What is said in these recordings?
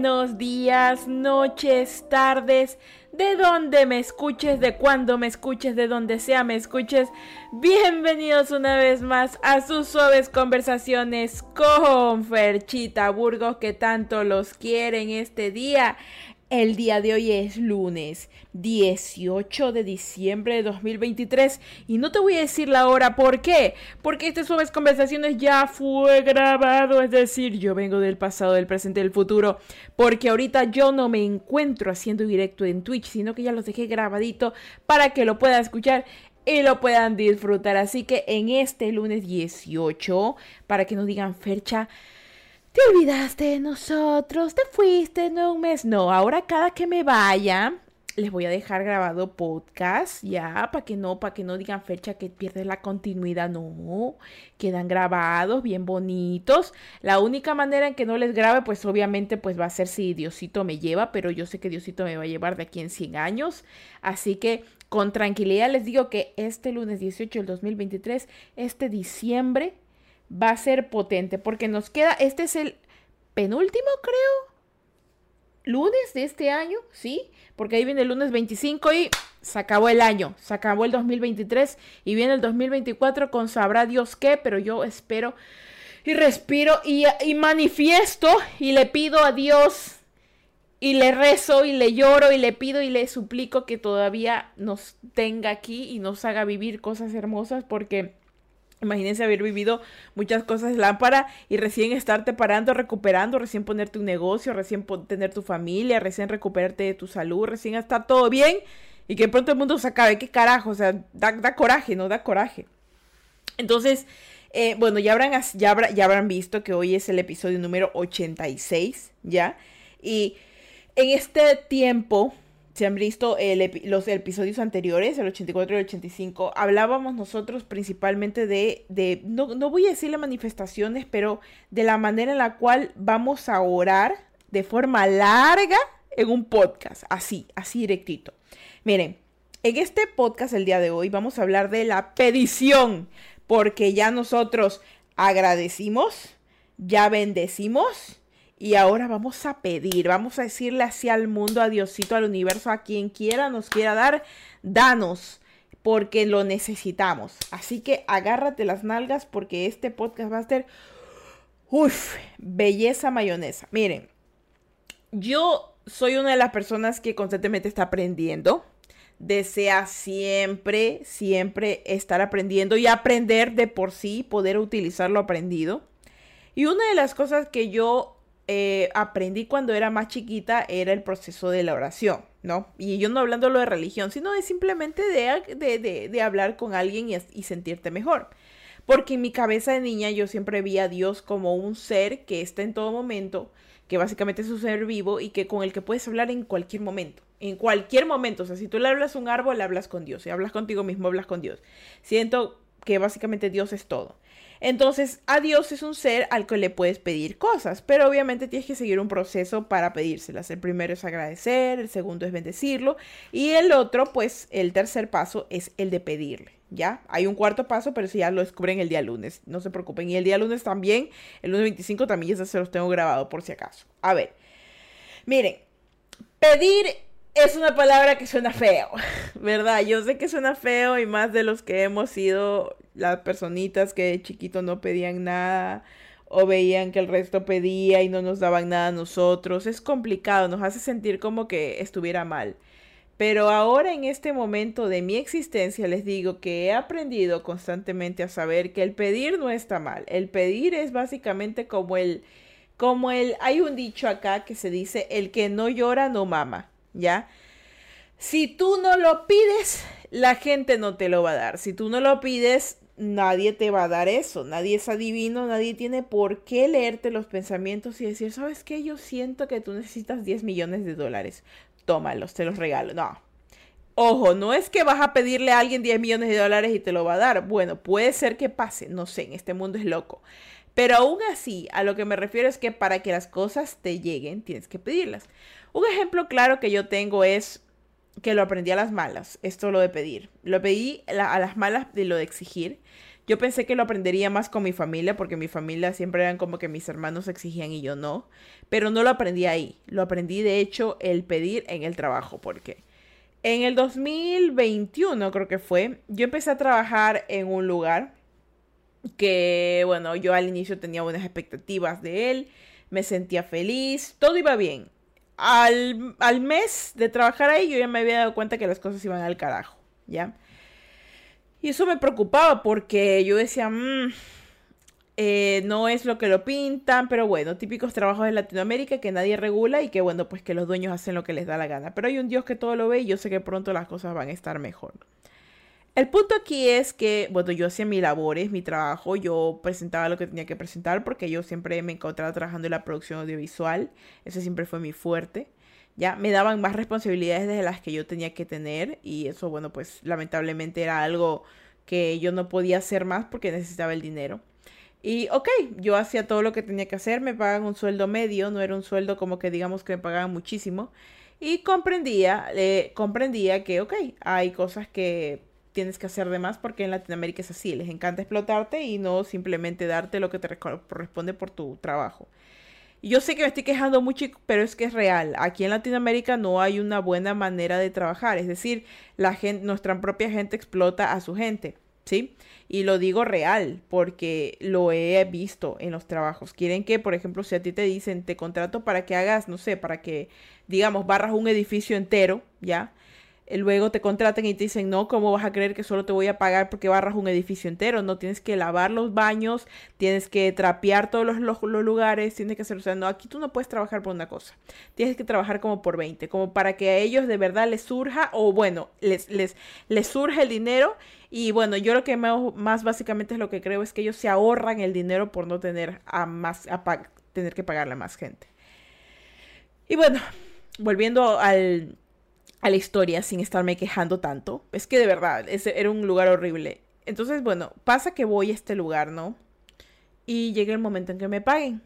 Buenos días, noches, tardes, de donde me escuches, de cuando me escuches, de donde sea me escuches. Bienvenidos una vez más a sus suaves conversaciones con Ferchita Burgos que tanto los quieren este día. El día de hoy es lunes 18 de diciembre de 2023 y no te voy a decir la hora, ¿por qué? Porque este Suaves Conversaciones ya fue grabado, es decir, yo vengo del pasado, del presente, del futuro, porque ahorita yo no me encuentro haciendo directo en Twitch, sino que ya los dejé grabadito para que lo puedan escuchar y lo puedan disfrutar. Así que en este lunes 18, para que nos digan fecha, te olvidaste de nosotros, te fuiste, no un mes. No, ahora cada que me vaya, les voy a dejar grabado podcast, ya, para que no, para que no digan fecha que pierdes la continuidad, no, quedan grabados, bien bonitos. La única manera en que no les grabe, pues obviamente, pues va a ser si Diosito me lleva, pero yo sé que Diosito me va a llevar de aquí en 100 años, así que con tranquilidad les digo que este lunes 18 del 2023, este diciembre, va a ser potente porque nos queda, este es el penúltimo creo, lunes de este año, ¿sí? Porque ahí viene el lunes 25 y se acabó el año, se acabó el 2023 y viene el 2024 con sabrá Dios qué, pero yo espero y respiro y, y manifiesto y le pido a Dios y le rezo y le lloro y le pido y le suplico que todavía nos tenga aquí y nos haga vivir cosas hermosas porque Imagínense haber vivido muchas cosas lámpara y recién estarte parando, recuperando, recién ponerte un negocio, recién tener tu familia, recién recuperarte de tu salud, recién estar todo bien y que pronto el mundo se acabe. ¿Qué carajo? O sea, da, coraje, ¿no? Da coraje. Entonces, eh, bueno, ya habrán, ya habrán visto que hoy es el episodio número 86, ¿ya? Y en este tiempo si han visto los episodios anteriores, el 84 y el 85, hablábamos nosotros principalmente de, de no, no, voy a decirle manifestaciones, pero de la manera en la cual vamos a orar de forma larga en un podcast, así, así directito. Miren, en este podcast el día de hoy vamos a hablar de la petición, porque ya nosotros agradecimos, ya bendecimos y ahora vamos a pedir, vamos a decirle así al mundo, a Diosito, al universo, a quien quiera nos quiera dar, danos, porque lo necesitamos. Así que agárrate las nalgas porque este podcast va a ser, uff, belleza mayonesa. Miren, yo soy una de las personas que constantemente está aprendiendo. Desea siempre, siempre estar aprendiendo y aprender de por sí, poder utilizar lo aprendido. Y una de las cosas que yo eh, aprendí cuando era más chiquita era el proceso de la oración, ¿no? Y yo no hablando de religión, sino de simplemente de, de, hablar con alguien y, y, sentirte mejor. Porque en mi cabeza de niña yo siempre vi a Dios como un ser que está en todo momento, que básicamente es un ser vivo y que con el que puedes hablar en cualquier momento. En cualquier momento. O sea, si tú le hablas a un árbol, hablas con Dios. Si hablas contigo mismo, hablas con Dios. Siento que básicamente Dios es todo. Entonces, a Dios es un ser al que le puedes pedir cosas, pero obviamente tienes que seguir un proceso para pedírselas. El primero es agradecer, el segundo es bendecirlo y el otro, pues el tercer paso es el de pedirle. ¿Ya? Hay un cuarto paso, pero si ya lo descubren el día lunes. No se preocupen. Y el día lunes también, el lunes 25 también ya se los tengo grabado por si acaso. A ver. Miren, pedir es una palabra que suena feo, ¿verdad? Yo sé que suena feo y más de los que hemos sido las personitas que de chiquito no pedían nada o veían que el resto pedía y no nos daban nada a nosotros. Es complicado, nos hace sentir como que estuviera mal. Pero ahora en este momento de mi existencia les digo que he aprendido constantemente a saber que el pedir no está mal. El pedir es básicamente como el como el hay un dicho acá que se dice el que no llora no mama. ¿ya? Si tú no lo pides, la gente no te lo va a dar. Si tú no lo pides, nadie te va a dar eso. Nadie es adivino, nadie tiene por qué leerte los pensamientos y decir, ¿sabes qué? Yo siento que tú necesitas 10 millones de dólares. Tómalos, te los regalo. No. Ojo, no es que vas a pedirle a alguien 10 millones de dólares y te lo va a dar. Bueno, puede ser que pase, no sé, en este mundo es loco. Pero aún así, a lo que me refiero es que para que las cosas te lleguen, tienes que pedirlas. Un ejemplo claro que yo tengo es que lo aprendí a las malas, esto lo de pedir. Lo pedí a las malas de lo de exigir. Yo pensé que lo aprendería más con mi familia, porque mi familia siempre eran como que mis hermanos exigían y yo no. Pero no lo aprendí ahí. Lo aprendí, de hecho, el pedir en el trabajo, porque en el 2021 creo que fue, yo empecé a trabajar en un lugar que, bueno, yo al inicio tenía buenas expectativas de él, me sentía feliz, todo iba bien. Al, al mes de trabajar ahí yo ya me había dado cuenta que las cosas iban al carajo, ¿ya? Y eso me preocupaba porque yo decía, mmm, no es lo que lo pintan, pero bueno, típicos trabajos de Latinoamérica que nadie regula y que bueno, pues que los dueños hacen lo que les da la gana. Pero hay un Dios que todo lo ve y yo sé que pronto las cosas van a estar mejor. El punto aquí es que, bueno, yo hacía mis labores, mi trabajo, yo presentaba lo que tenía que presentar porque yo siempre me encontraba trabajando en la producción audiovisual, ese siempre fue mi fuerte. Ya me daban más responsabilidades de las que yo tenía que tener y eso, bueno, pues lamentablemente era algo que yo no podía hacer más porque necesitaba el dinero. Y ok, yo hacía todo lo que tenía que hacer, me pagan un sueldo medio, no era un sueldo como que digamos que me pagaban muchísimo. Y comprendía, eh, comprendía que, ok, hay cosas que tienes que hacer de más porque en Latinoamérica es así, les encanta explotarte y no simplemente darte lo que te corresponde por tu trabajo. Yo sé que me estoy quejando mucho, pero es que es real. Aquí en Latinoamérica no hay una buena manera de trabajar, es decir, la gente, nuestra propia gente explota a su gente, ¿sí? Y lo digo real, porque lo he visto en los trabajos. Quieren que, por ejemplo, si a ti te dicen, te contrato para que hagas, no sé, para que, digamos, barras un edificio entero, ¿ya? Luego te contratan y te dicen, no, ¿cómo vas a creer que solo te voy a pagar porque barras un edificio entero? No, tienes que lavar los baños, tienes que trapear todos los, los, lugares, tienes que hacer, o sea, no, aquí tú no puedes trabajar por una cosa, tienes que trabajar como por 20, como para que a ellos de verdad les surja, o bueno, les, les, les surge el dinero. Y bueno, yo lo que más básicamente es lo que creo es que ellos se ahorran el dinero por no tener a más, a tener que pagarle a más gente. Y bueno, volviendo al a la historia sin estarme quejando tanto. Es que de verdad, ese era un lugar horrible. Entonces, bueno, pasa que voy a este lugar, ¿no? Y llega el momento en que me paguen.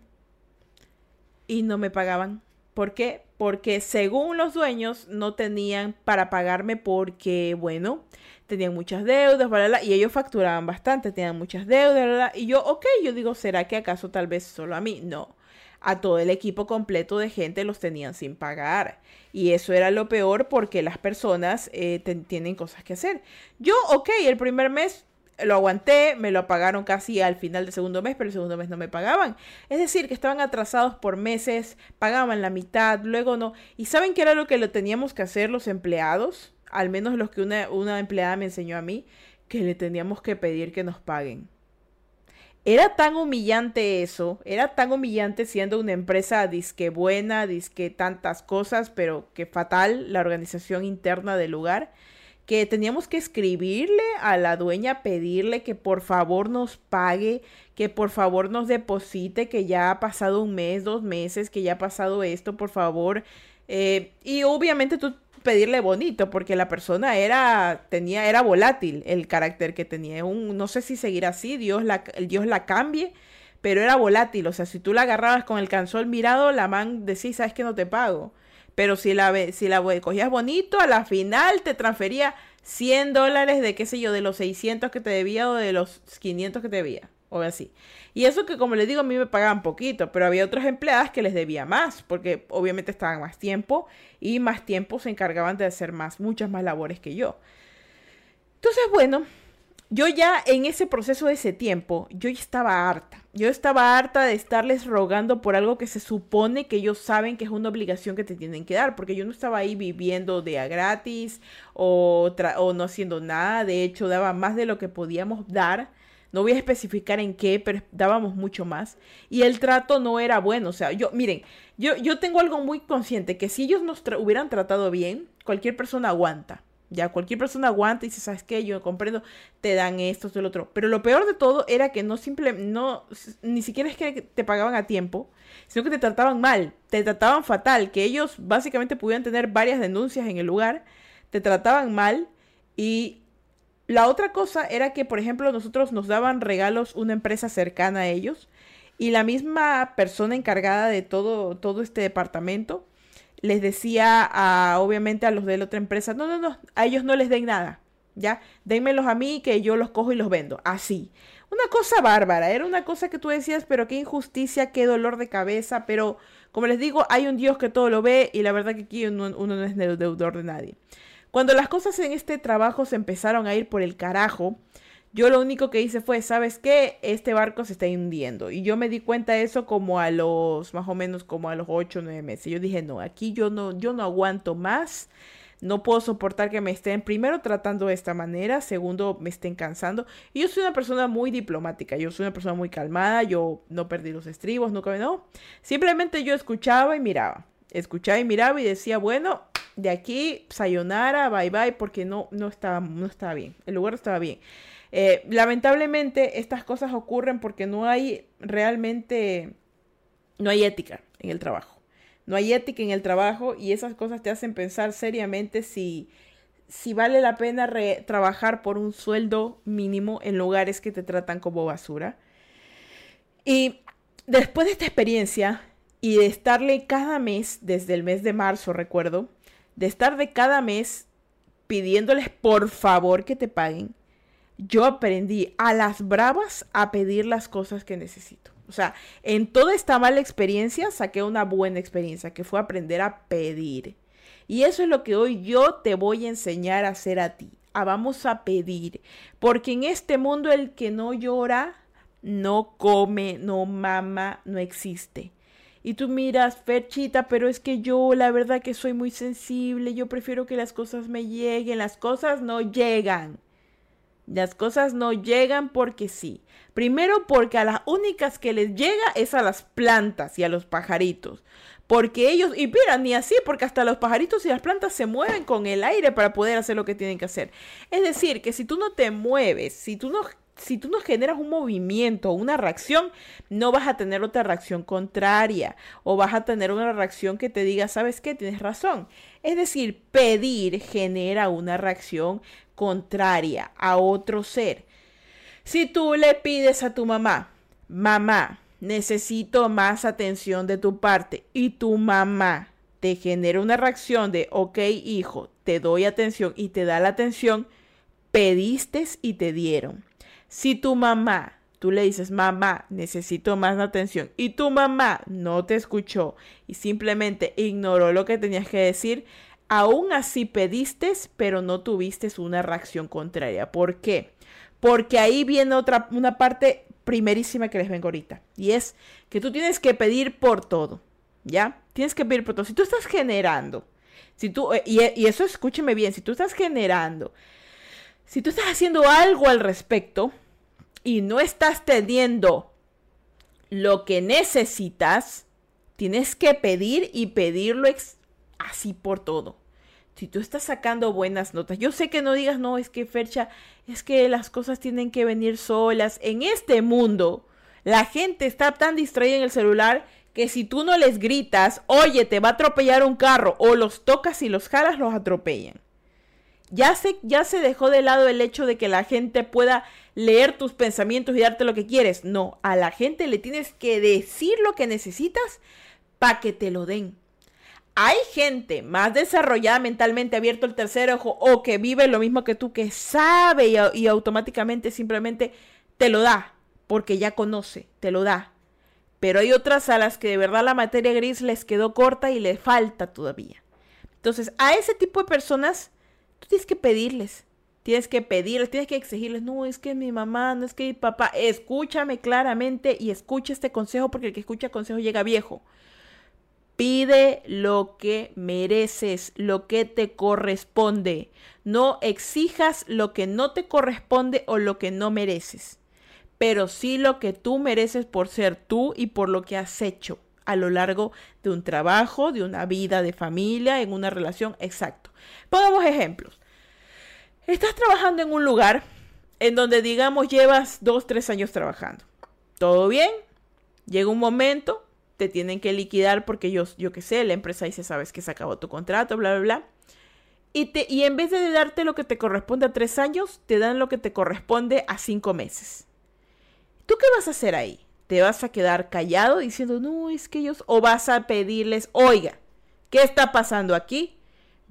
Y no me pagaban. ¿Por qué? Porque según los dueños no tenían para pagarme porque, bueno, tenían muchas deudas, bla, bla, y ellos facturaban bastante, tenían muchas deudas, bla, y yo, ok, yo digo, ¿será que acaso tal vez solo a mí? No a todo el equipo completo de gente los tenían sin pagar. Y eso era lo peor porque las personas eh, tienen cosas que hacer. Yo, ok, el primer mes lo aguanté, me lo pagaron casi al final del segundo mes, pero el segundo mes no me pagaban. Es decir, que estaban atrasados por meses, pagaban la mitad, luego no. ¿Y saben qué era lo que lo teníamos que hacer los empleados? Al menos los que una, una empleada me enseñó a mí, que le teníamos que pedir que nos paguen. Era tan humillante eso, era tan humillante siendo una empresa disque buena, disque tantas cosas, pero que fatal la organización interna del lugar, que teníamos que escribirle a la dueña, pedirle que por favor nos pague, que por favor nos deposite, que ya ha pasado un mes, dos meses, que ya ha pasado esto, por favor. Eh, y obviamente tú pedirle bonito porque la persona era tenía era volátil el carácter que tenía. Un no sé si seguirá así Dios la Dios la cambie pero era volátil. O sea si tú la agarrabas con el canzón mirado la man decía sabes que no te pago pero si la si la cogías bonito a la final te transfería 100 dólares de qué sé yo de los 600 que te debía o de los 500 que te debía o así. Y eso que como les digo, a mí me pagaban poquito, pero había otras empleadas que les debía más, porque obviamente estaban más tiempo y más tiempo se encargaban de hacer más, muchas más labores que yo. Entonces, bueno, yo ya en ese proceso de ese tiempo, yo ya estaba harta. Yo estaba harta de estarles rogando por algo que se supone que ellos saben que es una obligación que te tienen que dar, porque yo no estaba ahí viviendo de a gratis o, o no haciendo nada. De hecho, daba más de lo que podíamos dar no voy a especificar en qué, pero dábamos mucho más. Y el trato no era bueno. O sea, yo, miren, yo, yo tengo algo muy consciente, que si ellos nos hubieran tratado bien, cualquier persona aguanta. Ya, cualquier persona aguanta y dice, ¿sabes qué? Yo comprendo, te dan esto, esto, lo otro. Pero lo peor de todo era que no simple, no, ni siquiera es que te pagaban a tiempo, sino que te trataban mal, te trataban fatal, que ellos básicamente pudieran tener varias denuncias en el lugar, te trataban mal y la otra cosa era que, por ejemplo, nosotros nos daban regalos una empresa cercana a ellos y la misma persona encargada de todo, todo este departamento les decía a, obviamente, a los de la otra empresa, no, no, no, a ellos no les den nada. ¿ya? Dénmelos a mí que yo los cojo y los vendo. Así. Una cosa bárbara, era una cosa que tú decías, pero qué injusticia, qué dolor de cabeza, pero como les digo, hay un Dios que todo lo ve y la verdad que aquí uno, no es deudor de nadie. Cuando las cosas en este trabajo se empezaron a ir por el carajo, yo lo único que hice fue, ¿sabes qué? Este barco se está hundiendo. Y yo me di cuenta de eso como a los, más o menos como a los 8 o 9 meses. Yo dije, no, aquí yo no, yo no aguanto más. No puedo soportar que me estén, primero, tratando de esta manera, segundo, me estén cansando. Y yo soy una persona muy diplomática, yo soy una persona muy calmada, yo no perdí los estribos, nunca, no. Simplemente yo escuchaba y miraba. Escuchaba y miraba y decía, bueno, de aquí, sayonara, bye bye, porque no, no, estaba, no estaba bien. El lugar estaba bien. Eh, lamentablemente, estas cosas ocurren porque no hay realmente, no hay ética en el trabajo no hay ética en el trabajo y esas cosas te hacen pensar seriamente si, si vale la pena trabajar por un sueldo mínimo en lugares que te tratan como basura. Y después de esta experiencia y de estarle cada mes, desde el mes de marzo recuerdo, de estar de cada mes pidiéndoles por favor que te paguen, yo aprendí a las bravas a pedir las cosas que necesito. O sea, en toda esta mala experiencia saqué una buena experiencia, que fue aprender a pedir. Y eso es lo que hoy yo te voy a enseñar a hacer a ti. A vamos a pedir. Porque en este mundo el que no llora, no come, no mama, no existe. Y tú miras, Ferchita, pero es que yo la verdad que soy muy sensible, yo prefiero que las cosas me lleguen, las cosas no llegan. Las cosas no llegan porque sí. Primero porque a las únicas que les llega es a las plantas y a los pajaritos. Porque ellos, y mira, ni así, porque hasta los pajaritos y las plantas se mueven con el aire para poder hacer lo que tienen que hacer. Es decir, que si tú no te mueves, si tú no si tú no generas un movimiento una reacción, no vas a tener otra reacción contraria o vas a tener una reacción que te diga, ¿sabes qué? Tienes razón. Es decir, pedir genera una reacción contraria a otro ser. Si tú le pides a tu mamá, mamá, necesito más atención de tu parte y tu mamá te genera una reacción de, ok, hijo, te doy atención y te da la atención, pediste y te dieron. Si tu mamá, tú le dices, mamá, necesito más atención, y tu mamá no te escuchó y simplemente ignoró lo que tenías que decir, aún así pediste, pero no tuviste una reacción contraria. ¿Por qué? Porque ahí viene otra, una parte primerísima que les vengo ahorita. Y es que tú tienes que pedir por todo. ¿Ya? Tienes que pedir por todo. Si tú estás generando, si tú, eh, y, y eso escúcheme bien, si tú estás generando, si tú estás haciendo algo al respecto, y no estás teniendo lo que necesitas, tienes que pedir y pedirlo así por todo. Si tú estás sacando buenas notas, yo sé que no digas, no, es que Fercha, es que las cosas tienen que venir solas. En este mundo, la gente está tan distraída en el celular que si tú no les gritas, oye, te va a atropellar un carro, o los tocas y los jalas, los atropellan. Ya se, ya se dejó de lado el hecho de que la gente pueda leer tus pensamientos y darte lo que quieres. No, a la gente le tienes que decir lo que necesitas para que te lo den. Hay gente más desarrollada mentalmente, abierto el tercer ojo o que vive lo mismo que tú, que sabe y, y automáticamente simplemente te lo da, porque ya conoce, te lo da. Pero hay otras a las que de verdad la materia gris les quedó corta y le falta todavía. Entonces, a ese tipo de personas Tú tienes que pedirles. Tienes que pedirles, tienes que exigirles, no, es que mi mamá, no es que mi papá, escúchame claramente y escucha este consejo porque el que escucha consejo llega viejo. Pide lo que mereces, lo que te corresponde. No exijas lo que no te corresponde o lo que no mereces, pero sí lo que tú mereces por ser tú y por lo que has hecho a lo largo de un trabajo, de una vida de familia, en una relación, exacto. Pongamos ejemplos. Estás trabajando en un lugar en donde, digamos, llevas dos, tres años trabajando. ¿Todo bien? Llega un momento, te tienen que liquidar porque yo, yo qué sé, la empresa dice, sabes que se acabó tu contrato, bla, bla, bla. Y, te, y en vez de darte lo que te corresponde a tres años, te dan lo que te corresponde a cinco meses. ¿Tú qué vas a hacer ahí? ¿Te vas a quedar callado diciendo, no, es que ellos, o vas a pedirles, oiga, ¿qué está pasando aquí?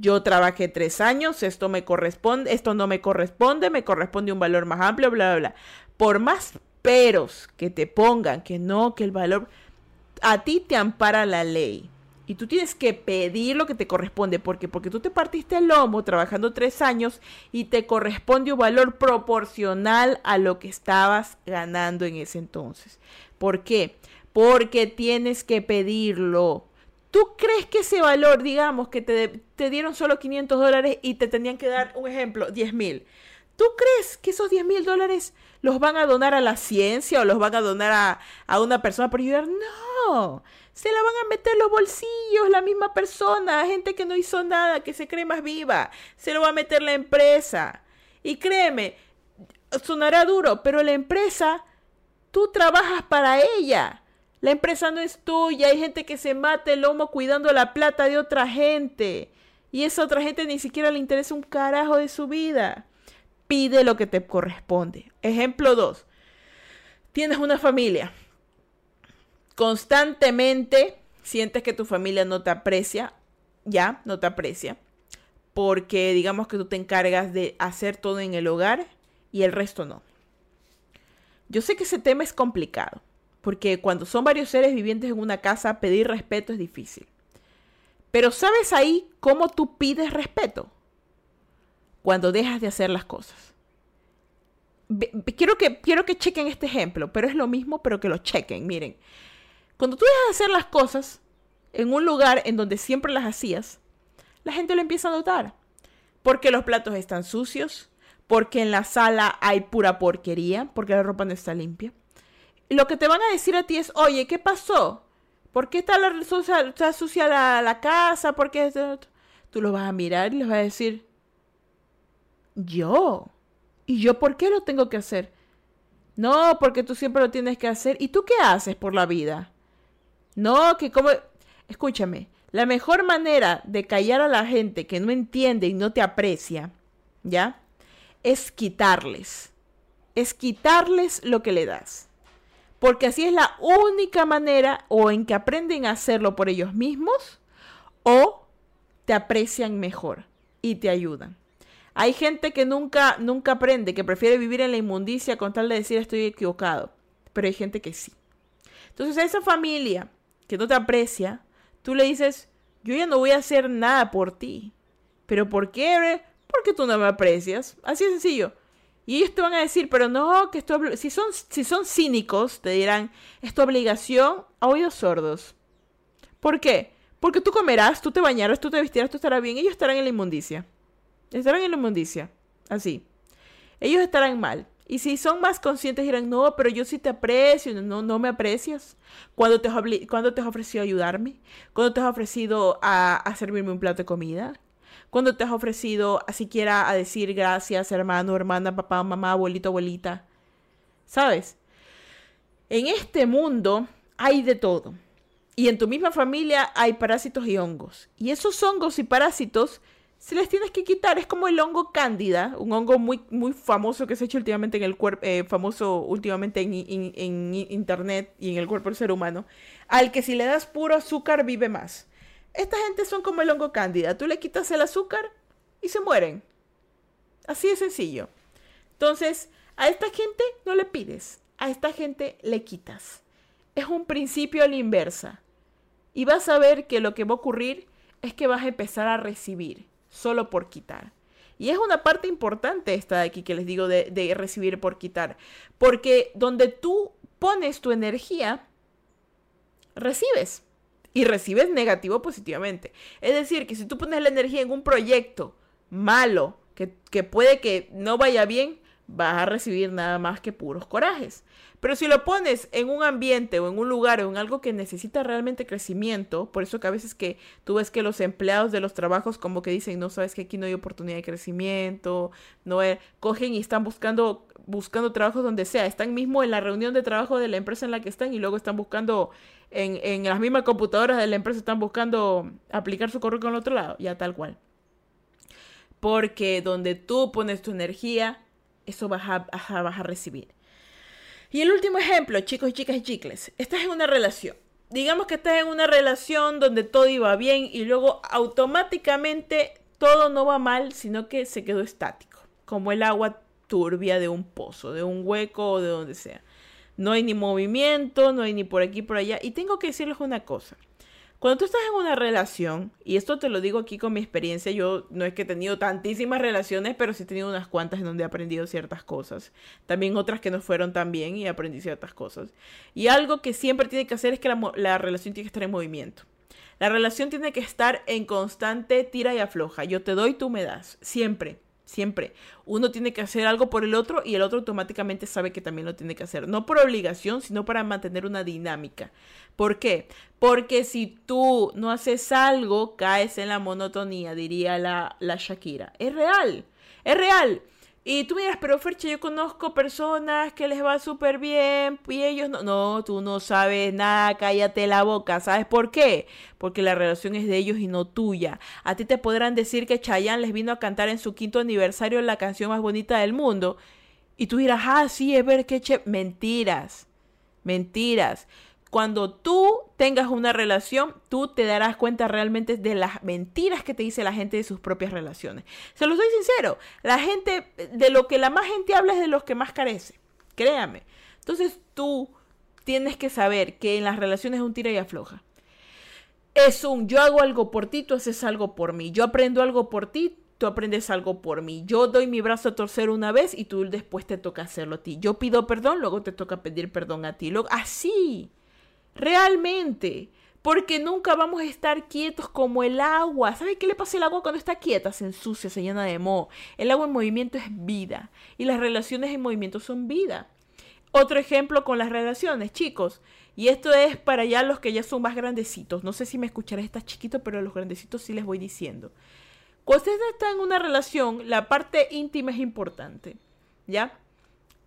yo trabajé tres años, esto me corresponde, esto no me corresponde, me corresponde un valor más amplio, bla, bla, bla. Por más peros que te pongan, que no, que el valor, a ti te ampara la ley. Y tú tienes que pedir lo que te corresponde. porque Porque tú te partiste el lomo trabajando tres años y te corresponde un valor proporcional a lo que estabas ganando en ese entonces. ¿Por qué? Porque tienes que pedirlo. ¿Tú crees que ese valor, digamos, que te, te dieron solo 500 dólares y te tenían que dar, un ejemplo, 10 mil? ¿Tú crees que esos 10 mil dólares los van a donar a la ciencia o los van a donar a, a una persona por ayudar? No se la van a meter los bolsillos la misma persona, gente que no hizo nada, que se cree más viva, se lo va a meter la empresa. Y créeme, sonará duro, pero la empresa, tú trabajas para ella. La empresa no es tuya, hay gente que se mata el lomo cuidando la plata de otra gente. Y esa otra gente ni siquiera le interesa un carajo de su vida. Pide lo que te corresponde. Ejemplo 2. Tienes una familia constantemente sientes que tu familia no te aprecia, ya, no te aprecia, porque digamos que tú te encargas de hacer todo en el hogar y el resto no. Yo sé que ese tema es complicado, porque cuando son varios seres vivientes en una casa, pedir respeto es difícil. Pero ¿sabes ahí cómo tú pides respeto? Cuando dejas de hacer las cosas. Quiero que, quiero que chequen este ejemplo, pero es lo mismo, pero que lo chequen. Miren, cuando tú dejas de hacer las cosas en un lugar en donde siempre las hacías, la gente lo empieza a notar. Porque los platos están sucios, porque en la sala hay pura porquería, porque la ropa no está limpia. Lo que te van a decir a ti es, oye, ¿qué pasó? ¿Por qué está, la, sucia, está sucia la, la casa? ¿Por qué? Tú lo vas a mirar y les vas a decir, yo. ¿Y yo por qué lo tengo que hacer? No, porque tú siempre lo tienes que hacer. ¿Y tú qué haces por la vida? No, que como... Escúchame, la mejor manera de callar a la gente que no entiende y no te aprecia, ¿ya? Es quitarles. Es quitarles lo que le das. Porque así es la única manera o en que aprenden a hacerlo por ellos mismos o te aprecian mejor y te ayudan. Hay gente que nunca, nunca aprende, que prefiere vivir en la inmundicia con tal de decir estoy equivocado. Pero hay gente que sí. Entonces esa familia que no te aprecia, tú le dices, yo ya no voy a hacer nada por ti. ¿Pero por qué? Porque tú no me aprecias. Así de sencillo. Y ellos te van a decir, pero no, que esto, si son, si son cínicos, te dirán, es tu obligación a oídos sordos. ¿Por qué? Porque tú comerás, tú te bañarás, tú te vestirás, tú estarás bien. Ellos estarán en la inmundicia. Estarán en la inmundicia. Así. Ellos estarán mal. Y si son más conscientes dirán, no, pero yo sí te aprecio, no, no me aprecias. ¿Cuándo te, has te has ofrecido a ayudarme? ¿Cuándo te has ofrecido a, servirme un plato de comida? ¿Cuándo te has ofrecido a siquiera a decir gracias, hermano, hermana, papá, mamá, abuelito, abuelita? ¿Sabes? En este mundo hay de todo. Y en tu misma familia hay parásitos y hongos. Y esos hongos y parásitos se les tienes que quitar. Es como el hongo cándida, un hongo muy, muy famoso que se ha hecho últimamente en el cuerpo, eh, famoso últimamente en, internet y en el cuerpo del ser humano, al que si le das puro azúcar vive más. Esta gente son como el hongo cándida. Tú le quitas el azúcar y se mueren. Así de sencillo. Entonces, a esta gente no le pides, a esta gente le quitas. Es un principio a la inversa. Y vas a ver que lo que va a ocurrir es que vas a empezar a recibir solo por quitar. Y es una parte importante esta de aquí que les digo de, recibir por quitar. Porque donde tú pones tu energía, recibes. Y recibes negativo positivamente. Es decir, que si tú pones la energía en un proyecto malo, que, que puede que no vaya bien, vas a recibir nada más que puros corajes. Pero si lo pones en un ambiente o en un lugar o en algo que necesita realmente crecimiento, por eso que a veces que tú ves que los empleados de los trabajos como que dicen, no sabes que aquí no hay oportunidad de crecimiento, no cogen y están buscando buscando trabajos donde sea, están mismo en la reunión de trabajo de la empresa en la que están y luego están buscando en, en las mismas computadoras de la empresa están buscando aplicar su con el otro lado, ya tal cual. Porque donde tú pones tu energía, eso vas a, vas a recibir. Y el último ejemplo, chicos chicas y chicles, estás en una relación. Digamos que estás en una relación donde todo iba bien y luego automáticamente todo no va mal, sino que se quedó estático, como el agua turbia de un pozo, de un hueco o de donde sea. No hay ni movimiento, no hay ni por aquí por allá. Y tengo que decirles una cosa. Cuando tú estás en una relación, y esto te lo digo aquí con mi experiencia, yo no es que he tenido tantísimas relaciones, pero sí he tenido unas cuantas en donde he aprendido ciertas cosas. También otras que no fueron tan bien y aprendí ciertas cosas. Y algo que siempre tiene que hacer es que la, la relación tiene que estar en movimiento. La relación tiene que estar en constante tira y afloja. Yo te doy, tú me das. Siempre. Siempre. Uno tiene que hacer algo por el otro y el otro automáticamente sabe que también lo tiene que hacer. No por obligación, sino para mantener una dinámica. ¿Por qué? Porque si tú no haces algo, caes en la monotonía, diría la, Shakira. Es real. Es real. Y tú miras, pero Ferche, yo conozco personas que les va súper bien y ellos no. No, tú no sabes nada, cállate la boca. ¿Sabes por qué? Porque la relación es de ellos y no tuya. A ti te podrán decir que Chayanne les vino a cantar en su quinto aniversario la canción más bonita del mundo. Y tú dirás, ah, sí, es ver che. Mentiras. Mentiras cuando tú tengas una relación, tú te darás cuenta realmente de las mentiras que te dice la gente de sus propias relaciones. Se los doy sincero, la gente, de lo que la más gente habla es de los que más carece, créame. Entonces tú tienes que saber que en las relaciones es un tira y afloja. Es un yo hago algo por ti, tú haces algo por mí. Yo aprendo algo por ti, tú aprendes algo por mí. Yo doy mi brazo a torcer una vez y tú después te toca hacerlo a ti. Yo pido perdón, luego te toca pedir perdón a ti. Luego, así. Realmente. Porque nunca vamos a estar quietos como el agua. ¿Sabes qué le pasa al agua cuando está quieta? Se ensucia, se llena de moho. El agua en movimiento es vida. Y las relaciones en movimiento son vida. Otro ejemplo con las relaciones, chicos. Y esto es para ya los que ya son más grandecitos. No sé si me escucharé, está chiquito, pero los grandecitos sí les voy diciendo. Cuando ustedes están en una relación, la parte íntima es importante. ¿Ya?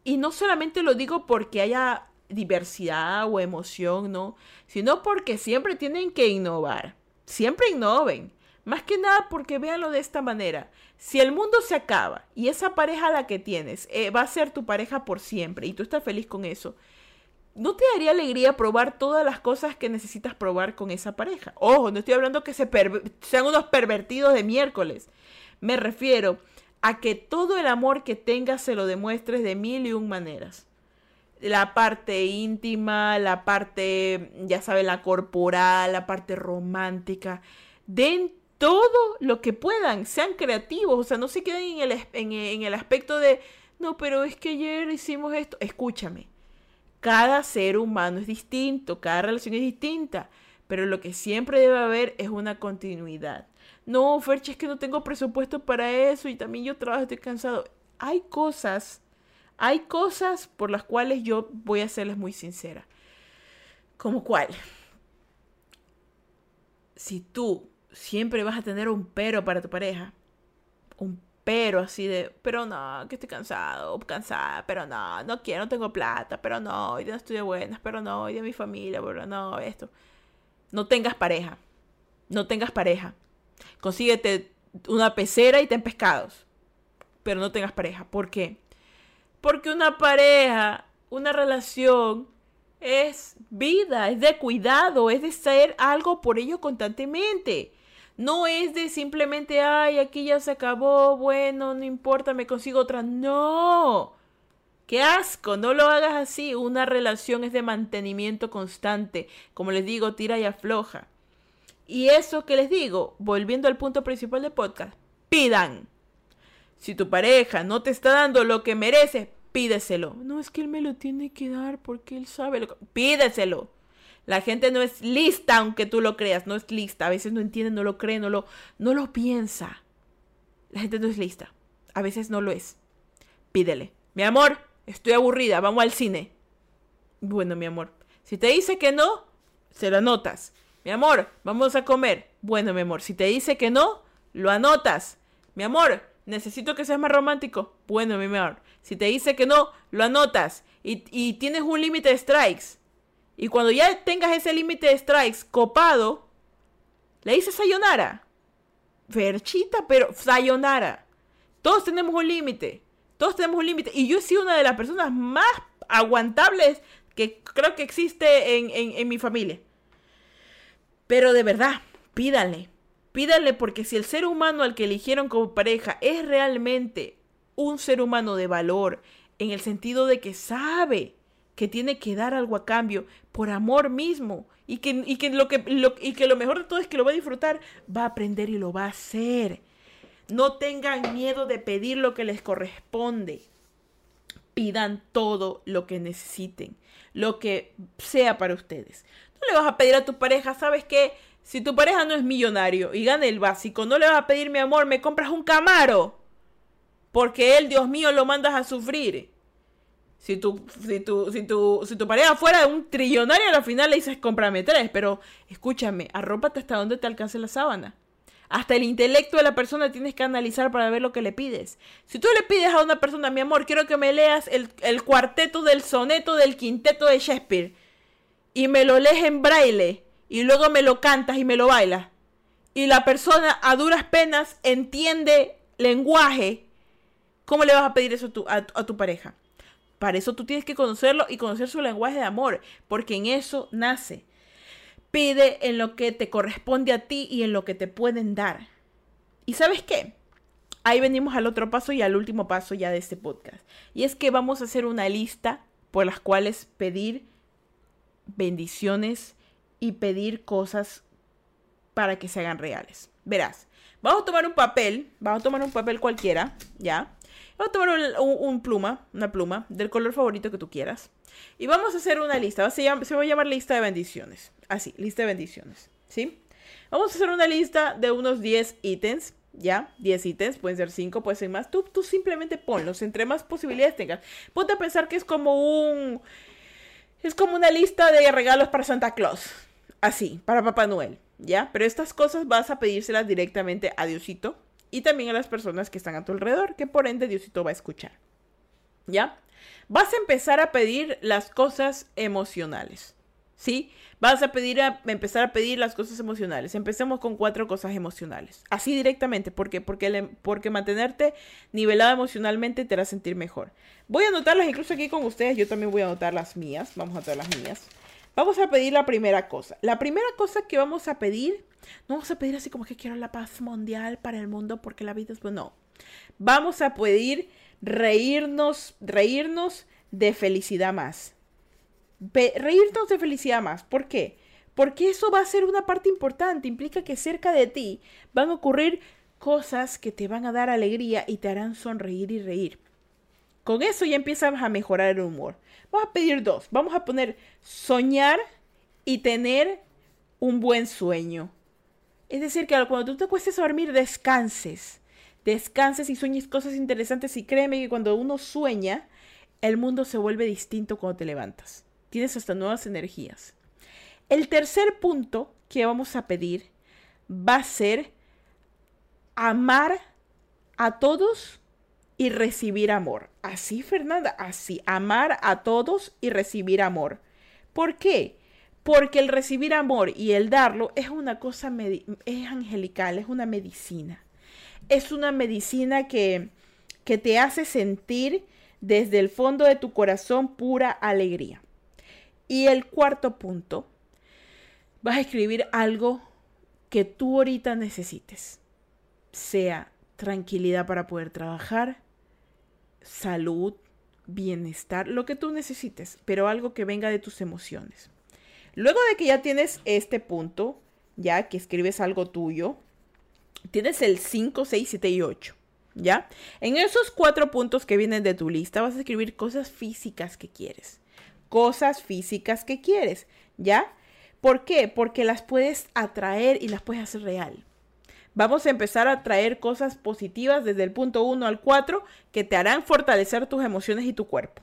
Y no solamente lo digo porque haya diversidad o emoción, no, sino porque siempre tienen que innovar. Siempre innoven. Más que nada porque véanlo de esta manera. Si el mundo se acaba y esa pareja la que tienes eh, va a ser tu pareja por siempre y tú estás feliz con eso, ¿no te daría alegría probar todas las cosas que necesitas probar con esa pareja? Ojo, no estoy hablando que se sean unos pervertidos de miércoles. Me refiero a que todo el amor que tengas se lo demuestres de mil y un maneras la parte íntima, la parte, ya saben, la corporal, la parte romántica. Den todo lo que puedan, sean creativos, o sea, no se queden en el, en, el aspecto de, no, pero es que ayer hicimos esto. Escúchame, cada ser humano es distinto, cada relación es distinta, pero lo que siempre debe haber es una continuidad. No, Ferche, es que no tengo presupuesto para eso y también yo trabajo, estoy cansado. Hay cosas hay cosas por las cuales yo voy a serles muy sincera. ¿Como cuál? Si tú siempre vas a tener un pero para tu pareja, un pero así de, pero no, que estoy cansado, cansada, pero no, no quiero, no tengo plata, pero no, hoy no estoy de buenas, pero no, hoy de mi familia, pero no, esto. No tengas pareja, no tengas pareja. Consíguete una pecera y ten pescados, pero no tengas pareja. ¿Por qué? Porque una pareja, una relación, es vida, es de cuidado, es de ser algo por ello constantemente. No es de simplemente, ay, aquí ya se acabó, bueno, no importa, me consigo otra. No. Qué asco, no lo hagas así. Una relación es de mantenimiento constante. Como les digo, tira y afloja. Y eso que les digo, volviendo al punto principal del podcast, pidan. Si tu pareja no te está dando lo que merece, pídeselo. No es que él me lo tiene que dar porque él sabe lo que... Pídeselo. La gente no es lista aunque tú lo creas, no es lista. A veces no entiende, no lo cree, no lo, no lo piensa. La gente no es lista. A veces no lo es. Pídele. Mi amor, estoy aburrida, vamos al cine. Bueno, mi amor. Si te dice que no, se lo anotas. Mi amor, vamos a comer. Bueno, mi amor, si te dice que no, lo anotas. Mi amor, necesito que seas más romántico. Bueno, mi amor, si te dice que no, lo anotas y, tienes un límite de strikes. Y cuando ya tengas ese límite de strikes copado, le dices sayonara. Verchita, pero sayonara. Todos tenemos un límite. Todos tenemos un límite. Y yo he sido una de las personas más aguantables que creo que existe en, en mi familia. Pero de verdad, pídanle Pídale porque si el ser humano al que eligieron como pareja es realmente un ser humano de valor, en el sentido de que sabe que tiene que dar algo a cambio por amor mismo y que, que, lo, que, y que lo mejor de todo es que lo va a disfrutar, va a aprender y lo va a hacer. No tengan miedo de pedir lo que les corresponde. Pidan todo lo que necesiten, lo que sea para ustedes. No le vas a pedir a tu pareja, ¿sabes qué? Si tu pareja no es millonario y gana el básico, no le vas a pedir, mi amor, me compras un camaro. Porque él, Dios mío, lo mandas a sufrir. Si tu, si tu, si tu, si tu pareja fuera un trillonario, al final le dices, cómprame tres. Pero escúchame, arrópate hasta donde te alcance la sábana. Hasta el intelecto de la persona tienes que analizar para ver lo que le pides. Si tú le pides a una persona, mi amor, quiero que me leas el, el cuarteto del soneto del quinteto de Shakespeare y me lo lees en braille y luego me lo cantas y me lo bailas y la persona a duras penas entiende lenguaje, ¿cómo le vas a pedir eso a a tu pareja? Para eso tú tienes que conocerlo y conocer su lenguaje de amor, porque en eso nace. Pide en lo que te corresponde a ti y en lo que te pueden dar. ¿Y sabes qué? Ahí venimos al otro paso y al último paso ya de este podcast. Y es que vamos a hacer una lista por las cuales pedir bendiciones y pedir cosas para que se hagan reales. Verás, vamos a tomar un papel, vamos a tomar un papel cualquiera, ¿ya? Vamos a tomar un, pluma, una pluma, del color favorito que tú quieras. Y vamos a hacer una lista. Se, va a llamar lista de bendiciones. Así, lista de bendiciones. ¿Sí? Vamos a hacer una lista de unos 10 ítems. ¿Ya? 10 ítems, pueden ser 5, pueden ser más. Tú, tú simplemente ponlos. Entre más posibilidades tengas. Ponte a pensar que es como un. Es como una lista de regalos para Santa Claus. Así, para Papá Noel. ¿Ya? Pero estas cosas vas a pedírselas directamente a Diosito y también a las personas que están a tu alrededor, que por ende Diosito va a escuchar. ¿Ya? Vas a empezar a pedir las cosas emocionales. ¿Sí? Vas a pedir a, empezar a pedir las cosas emocionales. Empecemos con cuatro cosas emocionales. Así directamente. ¿Por qué? Porque, porque mantenerte nivelado emocionalmente te hará sentir mejor. Voy a anotarlas incluso aquí con ustedes. Yo también voy a anotar las mías. Vamos a anotar las mías. Vamos a pedir la primera cosa. La primera cosa que vamos a pedir, no vamos a pedir así como que quiero la paz mundial para el mundo porque la vida es bueno. Vamos a pedir reírnos, reírnos de felicidad más. Reírnos de felicidad más. ¿Por qué? Porque eso va a ser una parte importante. Implica que cerca de ti van a ocurrir cosas que te van a dar alegría y te harán sonreír y reír. Con eso ya empiezas a mejorar el humor. Vamos a pedir dos. Vamos a poner soñar y tener un buen sueño. Es decir, que cuando tú te acuestes dormir, descanses. Descanses y sueñes cosas interesantes. Y créeme que cuando uno sueña, el mundo se vuelve distinto cuando te levantas. Tienes hasta nuevas energías. El tercer punto que vamos a pedir va a ser amar a todos y recibir amor. Así, Fernanda, así, amar a todos y recibir amor. ¿Por qué? Porque el recibir amor y el darlo es una cosa, es angelical, es una medicina. Es una medicina que, que te hace sentir desde el fondo de tu corazón pura alegría. Y el cuarto punto, vas a escribir algo que tú ahorita necesites. Sea tranquilidad para poder trabajar, salud, bienestar, lo que tú necesites, pero algo que venga de tus emociones. Luego de que ya tienes este punto, ya que escribes algo tuyo, tienes el 5, 6, 7 y 8. ¿Ya? En esos cuatro puntos que vienen de tu lista vas a escribir cosas físicas que quieres. Cosas físicas que quieres. ¿Ya? ¿Por qué? Porque las puedes atraer y las puedes hacer real. Vamos a empezar a traer cosas positivas desde el punto 1 al 4 que te harán fortalecer tus emociones y tu cuerpo.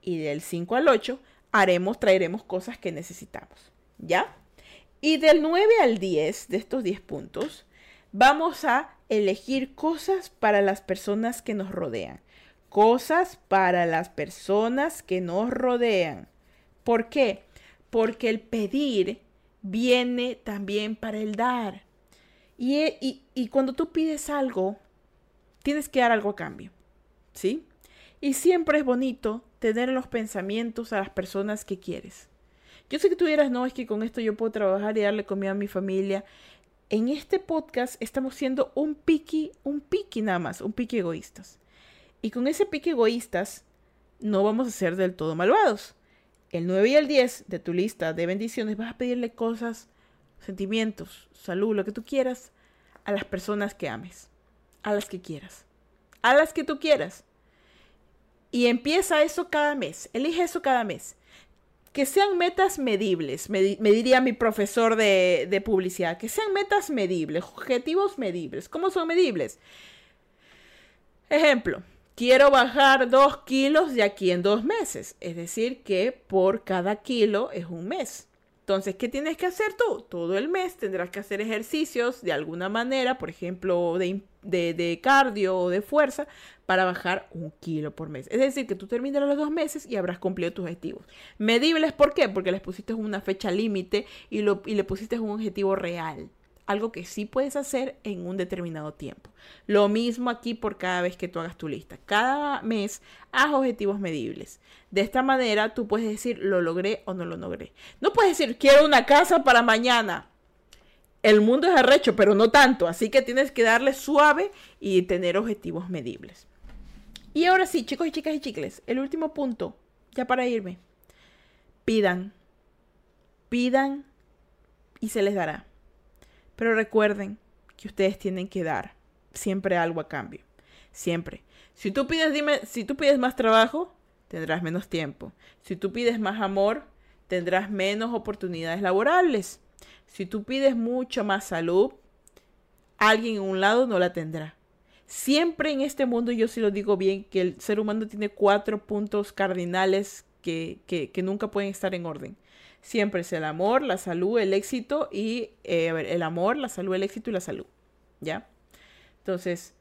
Y del 5 al 8 haremos, traeremos cosas que necesitamos. ¿Ya? Y del 9 al 10 de estos 10 puntos, vamos a elegir cosas para las personas que nos rodean. Cosas para las personas que nos rodean. ¿Por qué? Porque el pedir viene también para el dar. Y, cuando tú pides algo, tienes que dar algo a cambio, ¿sí? Y siempre es bonito tener los pensamientos a las personas que quieres. Yo sé que tú dirás, no, es que con esto yo puedo trabajar y darle comida a mi familia. en este podcast estamos siendo un piqui, un piqui nada más, un piqui egoístas. Y con ese piqui egoístas no vamos a ser del todo malvados. El 9 y el 10 de tu lista de bendiciones vas a pedirle cosas, sentimientos, salud, lo que tú quieras, a las personas que ames, a las que quieras, a las que tú quieras. Y empieza eso cada mes, elige eso cada mes que sean metas medibles, me, diría mi profesor de, de, publicidad, que sean metas medibles, objetivos medibles. ¿Cómo son medibles? Ejemplo, quiero bajar dos kilos de aquí en dos meses, es decir, que por cada kilo es un mes. Entonces, ¿qué tienes que hacer tú? Todo el mes tendrás que hacer ejercicios de alguna manera, por ejemplo, de, cardio o de fuerza, para bajar un kilo por mes. Es decir, que tú terminas los dos meses y habrás cumplido tus objetivos. Medibles, ¿por qué? Porque les pusiste una fecha límite y, y le pusiste un objetivo real algo que sí puedes hacer en un determinado tiempo. Lo mismo aquí por cada vez que tú hagas tu lista. Cada mes haz objetivos medibles. De esta manera tú puedes decir lo logré o no lo logré. No puedes decir quiero una casa para mañana. El mundo es arrecho, pero no tanto. Así que tienes que darle suave y tener objetivos medibles. Y ahora sí, chicos y chicas y chicles, el último punto, ya para irme. Pidan. Pidan y se les dará. Pero recuerden que ustedes tienen que dar siempre algo a cambio. Siempre. Si tú pides, dime, si tú pides más trabajo, tendrás menos tiempo. Si tú pides más amor, tendrás menos oportunidades laborales. Si tú pides mucho más salud, alguien en un lado no la tendrá. Siempre en este mundo, yo sí lo digo bien, que el ser humano tiene cuatro puntos cardinales que, que, que nunca pueden estar en orden siempre es el amor, la salud, el éxito y eh, el amor, la salud, el éxito y la salud. ¿Ya? Entonces,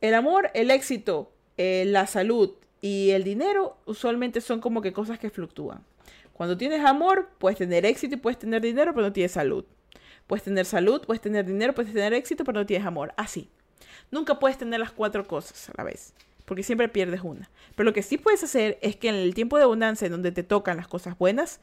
el amor, el éxito, eh, la salud y el dinero usualmente son como que cosas que fluctúan. Cuando tienes amor, puedes tener éxito y puedes tener dinero, pero no tienes salud. Puedes tener salud, puedes tener dinero, puedes tener éxito, pero no tienes amor. Así. Nunca puedes tener las cuatro cosas a la vez, porque siempre pierdes una. Pero lo que sí puedes hacer es que en el tiempo de abundancia, en donde te tocan las cosas buenas,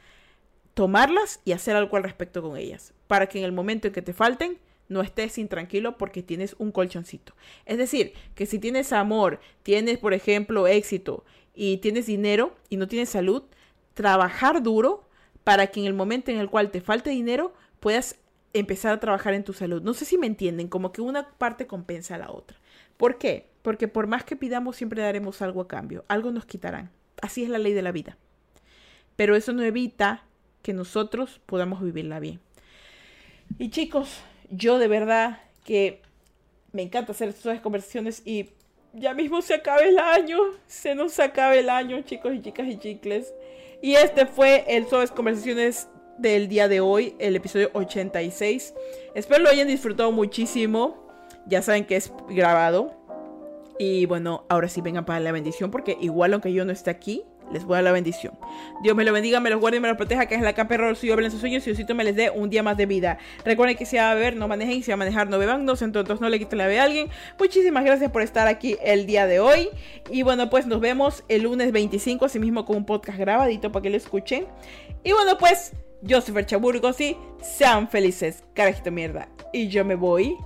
tomarlas y hacer algo al respecto con ellas, para que en el momento en que te falten, no estés intranquilo porque tienes un colchoncito. Es decir, que si tienes amor, tienes, por ejemplo, éxito y tienes dinero y no tienes salud, trabajar duro para que en el momento en el cual te falte dinero puedas empezar a trabajar en tu salud. No sé si me entienden, como que una parte compensa a la otra. ¿Por qué? Porque por más que pidamos siempre daremos algo a cambio, algo nos quitarán. Así es la ley de la vida. Pero eso no evita que nosotros podamos vivirla bien. Y chicos, yo de verdad que me encanta hacer estas conversaciones y ya mismo se acaba el año, se nos acaba el año, chicos y chicas y chicles. Y este fue el Suaves Conversaciones del día de hoy, el episodio 86. Espero lo hayan disfrutado muchísimo. Ya saben que es grabado. Y bueno, ahora sí vengan para la bendición porque igual aunque yo no esté aquí, les voy a dar la bendición. Dios me lo bendiga, me los guarde y me los proteja, que es la camperro suyo, en sus sueños y Diosito me les dé un día más de vida. Recuerden que si va a beber, no manejen, y si va a manejar, no beban, no entonces no le quiten la vida a alguien. Muchísimas gracias por estar aquí el día de hoy. Y bueno, pues nos vemos el lunes 25, así mismo con un podcast grabadito para que lo escuchen. Y bueno, pues, yo soy sean felices, carajito mierda. Y yo me voy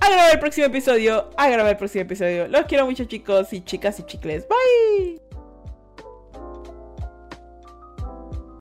a grabar el próximo episodio, a grabar el próximo episodio. Los quiero mucho chicos y chicas y chicles. Bye.